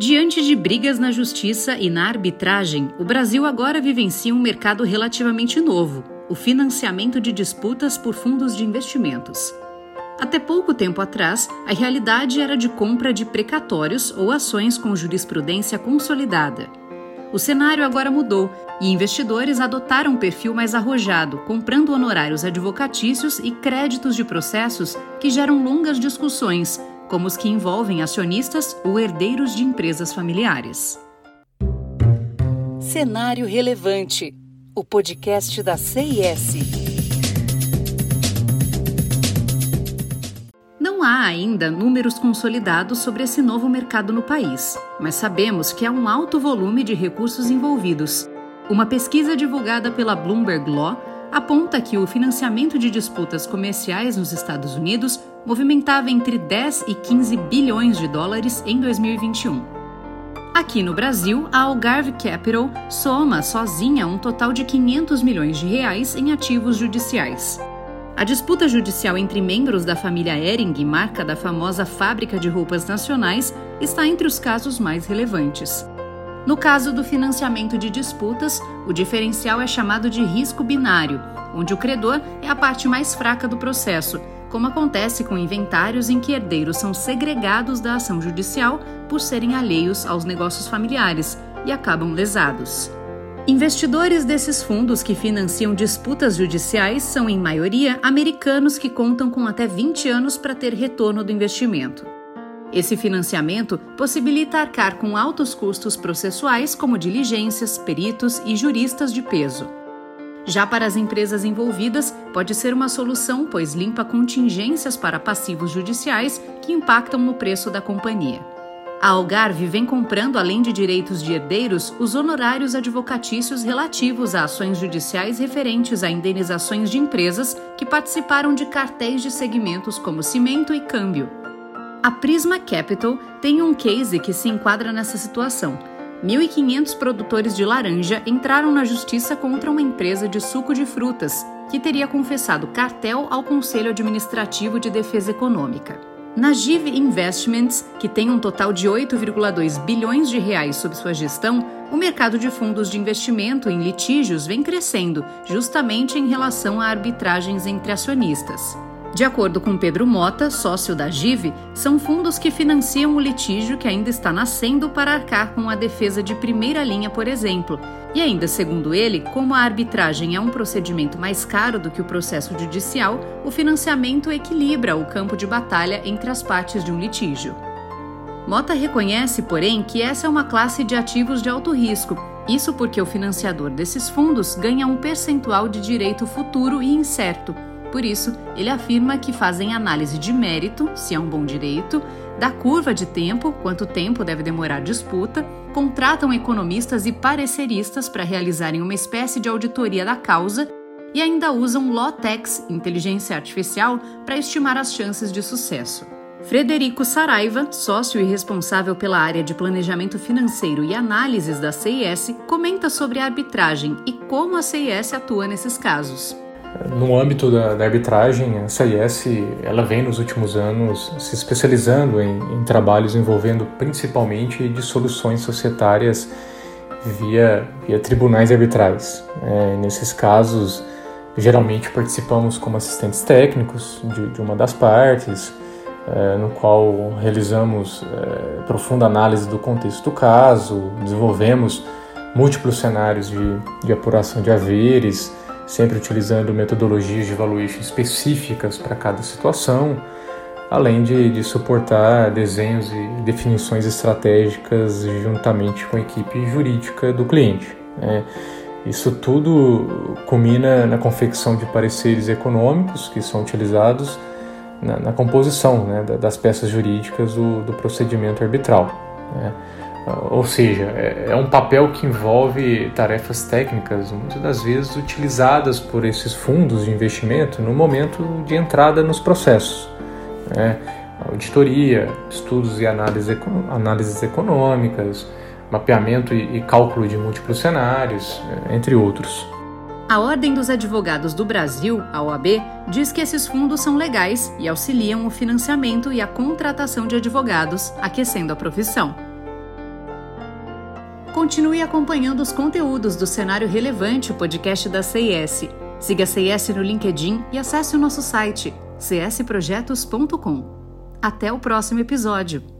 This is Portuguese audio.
Diante de brigas na justiça e na arbitragem, o Brasil agora vivencia um mercado relativamente novo: o financiamento de disputas por fundos de investimentos. Até pouco tempo atrás, a realidade era de compra de precatórios ou ações com jurisprudência consolidada. O cenário agora mudou e investidores adotaram um perfil mais arrojado, comprando honorários advocatícios e créditos de processos que geram longas discussões, como os que envolvem acionistas ou herdeiros de empresas familiares. Cenário Relevante o podcast da CIS. Não há ainda números consolidados sobre esse novo mercado no país, mas sabemos que há um alto volume de recursos envolvidos. Uma pesquisa divulgada pela Bloomberg Law aponta que o financiamento de disputas comerciais nos Estados Unidos movimentava entre 10 e 15 bilhões de dólares em 2021. Aqui no Brasil, a Algarve Capital soma sozinha um total de 500 milhões de reais em ativos judiciais. A disputa judicial entre membros da família Ering, marca da famosa fábrica de roupas nacionais, está entre os casos mais relevantes. No caso do financiamento de disputas, o diferencial é chamado de risco binário, onde o credor é a parte mais fraca do processo, como acontece com inventários em que herdeiros são segregados da ação judicial por serem alheios aos negócios familiares e acabam lesados. Investidores desses fundos que financiam disputas judiciais são, em maioria, americanos que contam com até 20 anos para ter retorno do investimento. Esse financiamento possibilita arcar com altos custos processuais, como diligências, peritos e juristas de peso. Já para as empresas envolvidas, pode ser uma solução, pois limpa contingências para passivos judiciais que impactam no preço da companhia. A Algarve vem comprando, além de direitos de herdeiros, os honorários advocatícios relativos a ações judiciais referentes a indenizações de empresas que participaram de cartéis de segmentos como cimento e câmbio. A Prisma Capital tem um case que se enquadra nessa situação. 1.500 produtores de laranja entraram na justiça contra uma empresa de suco de frutas, que teria confessado cartel ao Conselho Administrativo de Defesa Econômica. Na GIV Investments, que tem um total de 8,2 bilhões de reais sob sua gestão, o mercado de fundos de investimento em litígios vem crescendo, justamente em relação a arbitragens entre acionistas. De acordo com Pedro Mota, sócio da GIV, são fundos que financiam o litígio que ainda está nascendo para arcar com a defesa de primeira linha, por exemplo. E ainda, segundo ele, como a arbitragem é um procedimento mais caro do que o processo judicial, o financiamento equilibra o campo de batalha entre as partes de um litígio. Mota reconhece, porém, que essa é uma classe de ativos de alto risco. Isso porque o financiador desses fundos ganha um percentual de direito futuro e incerto por isso, ele afirma que fazem análise de mérito, se é um bom direito, da curva de tempo, quanto tempo deve demorar a disputa, contratam economistas e pareceristas para realizarem uma espécie de auditoria da causa e ainda usam Lotex, inteligência artificial, para estimar as chances de sucesso. Frederico Saraiva, sócio e responsável pela área de planejamento financeiro e análises da CIS, comenta sobre a arbitragem e como a CIS atua nesses casos. No âmbito da, da, arbitragem, a CIS ela vem nos últimos anos se especializando em, em trabalhos envolvendo principalmente dissoluções societárias via, via tribunais arbitrais. É, nesses casos, geralmente participamos como assistentes técnicos de, de uma das partes, é, no qual realizamos é, profunda análise do contexto do caso, desenvolvemos múltiplos cenários de, de apuração de haveres sempre utilizando metodologias de evaluation específicas para cada situação, além de, de, suportar desenhos e definições estratégicas juntamente com a equipe jurídica do cliente. Né? Isso tudo culmina na confecção de pareceres econômicos que são utilizados na, na composição né, das peças jurídicas do, do procedimento arbitral. Né? Ou seja, é, é um papel que envolve tarefas técnicas, muitas das vezes utilizadas por esses fundos de investimento no momento de entrada nos processos. Né? Auditoria, estudos e análise, análises econômicas, mapeamento e cálculo de múltiplos cenários, é, entre outros. A Ordem dos Advogados do Brasil, a OAB, diz que esses fundos são legais e auxiliam o financiamento e a contratação de advogados, aquecendo a profissão. Continue acompanhando os conteúdos do Cenário Relevante, o podcast da CIS. Siga a CIS no LinkedIn e acesse o nosso site csprojetos.com. Até o próximo episódio!